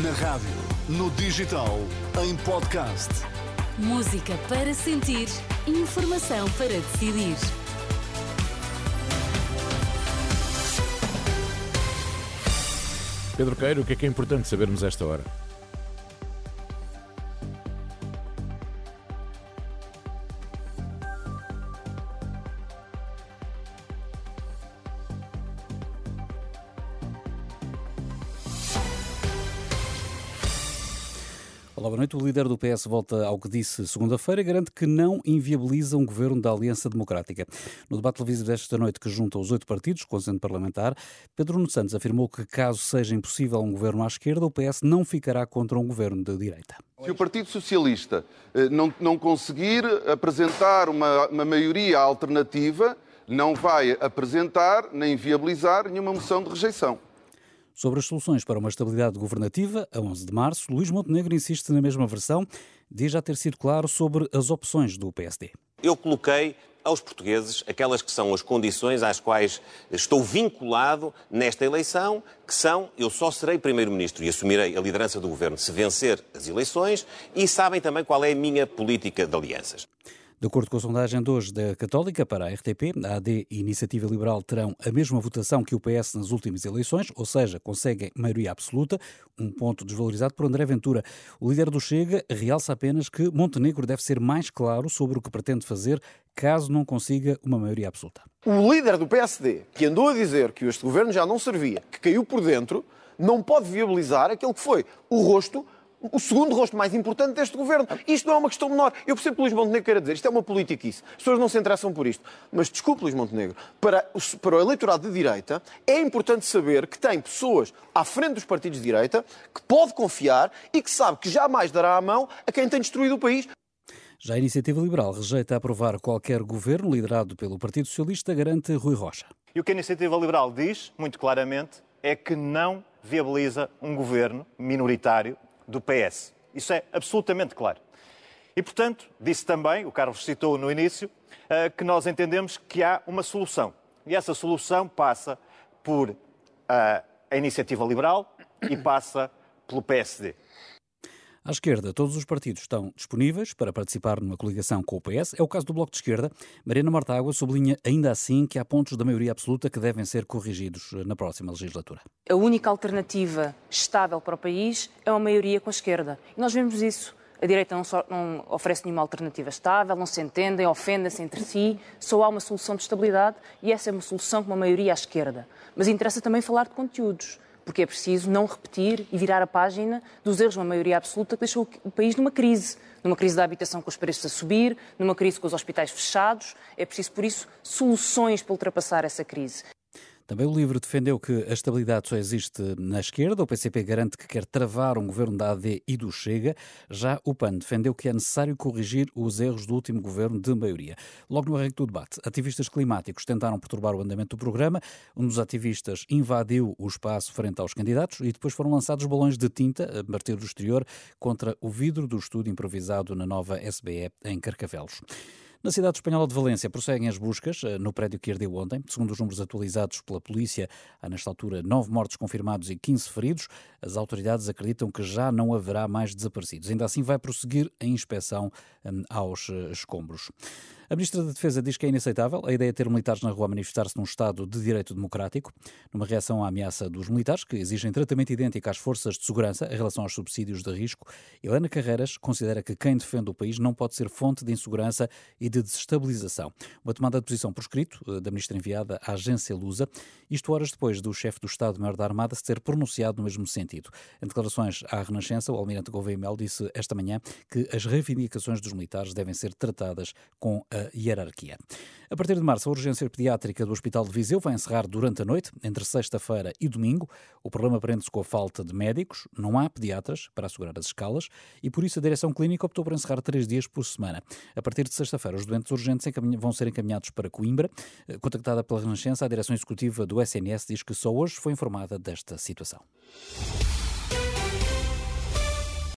Na rádio, no digital, em podcast. Música para sentir, informação para decidir. Pedro Queiro, o que é que é importante sabermos esta hora? Olá, boa noite. O líder do PS volta ao que disse segunda-feira e garante que não inviabiliza um governo da Aliança Democrática. No debate televisivo desta noite, que junta os oito partidos com o centro parlamentar, Pedro Nuno Santos afirmou que, caso seja impossível um governo à esquerda, o PS não ficará contra um governo de direita. Se o Partido Socialista eh, não, não conseguir apresentar uma, uma maioria alternativa, não vai apresentar nem viabilizar nenhuma moção de rejeição. Sobre as soluções para uma estabilidade governativa, a 11 de março, Luís Montenegro insiste na mesma versão, diz já ter sido claro sobre as opções do PSD. Eu coloquei aos portugueses aquelas que são as condições às quais estou vinculado nesta eleição, que são eu só serei Primeiro-Ministro e assumirei a liderança do Governo se vencer as eleições e sabem também qual é a minha política de alianças. De acordo com a sondagem de hoje da Católica para a RTP, a AD e a Iniciativa Liberal terão a mesma votação que o PS nas últimas eleições, ou seja, conseguem maioria absoluta, um ponto desvalorizado por André Ventura. O líder do Chega realça apenas que Montenegro deve ser mais claro sobre o que pretende fazer caso não consiga uma maioria absoluta. O líder do PSD, que andou a dizer que este governo já não servia, que caiu por dentro, não pode viabilizar aquele que foi o rosto o segundo rosto mais importante deste governo. Isto não é uma questão menor. Eu percebo que o Luís Montenegro queira dizer, isto é uma política isso. As pessoas não se interessam por isto. Mas desculpe, Luís Montenegro, para, para o eleitorado de direita é importante saber que tem pessoas à frente dos partidos de direita que pode confiar e que sabe que jamais dará a mão a quem tem destruído o país. Já a Iniciativa Liberal rejeita aprovar qualquer governo liderado pelo Partido Socialista, garante Rui Rocha. E o que a Iniciativa Liberal diz, muito claramente, é que não viabiliza um governo minoritário do PS. Isso é absolutamente claro. E, portanto, disse também, o Carlos citou no início, eh, que nós entendemos que há uma solução. E essa solução passa por eh, a iniciativa liberal e passa pelo PSD. À esquerda, todos os partidos estão disponíveis para participar numa coligação com o PS. É o caso do Bloco de Esquerda. Mariana Mortágua sublinha ainda assim que há pontos da maioria absoluta que devem ser corrigidos na próxima legislatura. A única alternativa estável para o país é uma maioria com a esquerda. E nós vemos isso. A direita não, só, não, oferece nenhuma alternativa estável, não se entendem, ofendem-se entre si. Só há uma solução de estabilidade e essa é uma solução com uma maioria à esquerda. Mas interessa também falar de conteúdos porque é preciso não repetir e virar a página dos erros de uma maioria absoluta que deixou o país numa crise. Numa crise da habitação com os preços a subir, numa crise com os hospitais fechados. É preciso, por isso, soluções para ultrapassar essa crise. Também o livro defendeu que a estabilidade só existe na esquerda. O PCP garante que quer travar um governo da AD e do Chega. Já o PAN defendeu que é necessário corrigir os erros do último governo de maioria. Logo no arranque do debate, ativistas climáticos tentaram perturbar o andamento do programa. Um dos ativistas invadiu o espaço frente aos candidatos e depois foram lançados balões de tinta a partir do exterior contra o vidro do estúdio improvisado na nova SBE em Carcavelos. Na cidade espanhola de Valência prosseguem as buscas eh, no prédio que ardeu ontem. Segundo os números atualizados pela polícia, há nesta altura nove mortos confirmados e 15 feridos. As autoridades acreditam que já não haverá mais desaparecidos. Ainda assim, vai prosseguir a inspeção hum, aos eh, escombros. A Ministra da Defesa diz que é inaceitável a ideia de ter militares na rua a manifestar-se num Estado de direito democrático, numa reação à ameaça dos militares, que exigem tratamento idêntico às forças de segurança em relação aos subsídios de risco. Helena Carreiras considera que quem defende o país não pode ser fonte de insegurança e de desestabilização. Uma tomada de posição por escrito eh, da Ministra enviada à agência Lusa, isto horas depois do chefe do Estado-Maior da Armada se ter pronunciado no mesmo sentido. Em declarações à Renascença, o almirante Gouveia Mel disse esta manhã que as reivindicações dos militares devem ser tratadas com a hierarquia. A partir de março, a urgência pediátrica do Hospital de Viseu vai encerrar durante a noite, entre sexta-feira e domingo. O problema prende-se com a falta de médicos, não há pediatras para assegurar as escalas e por isso a direção clínica optou por encerrar três dias por semana. A partir de sexta-feira, os doentes urgentes vão ser encaminhados para Coimbra. Eh, contactada pela Renascença, a direção executiva do SNS diz que só hoje foi informada desta situação.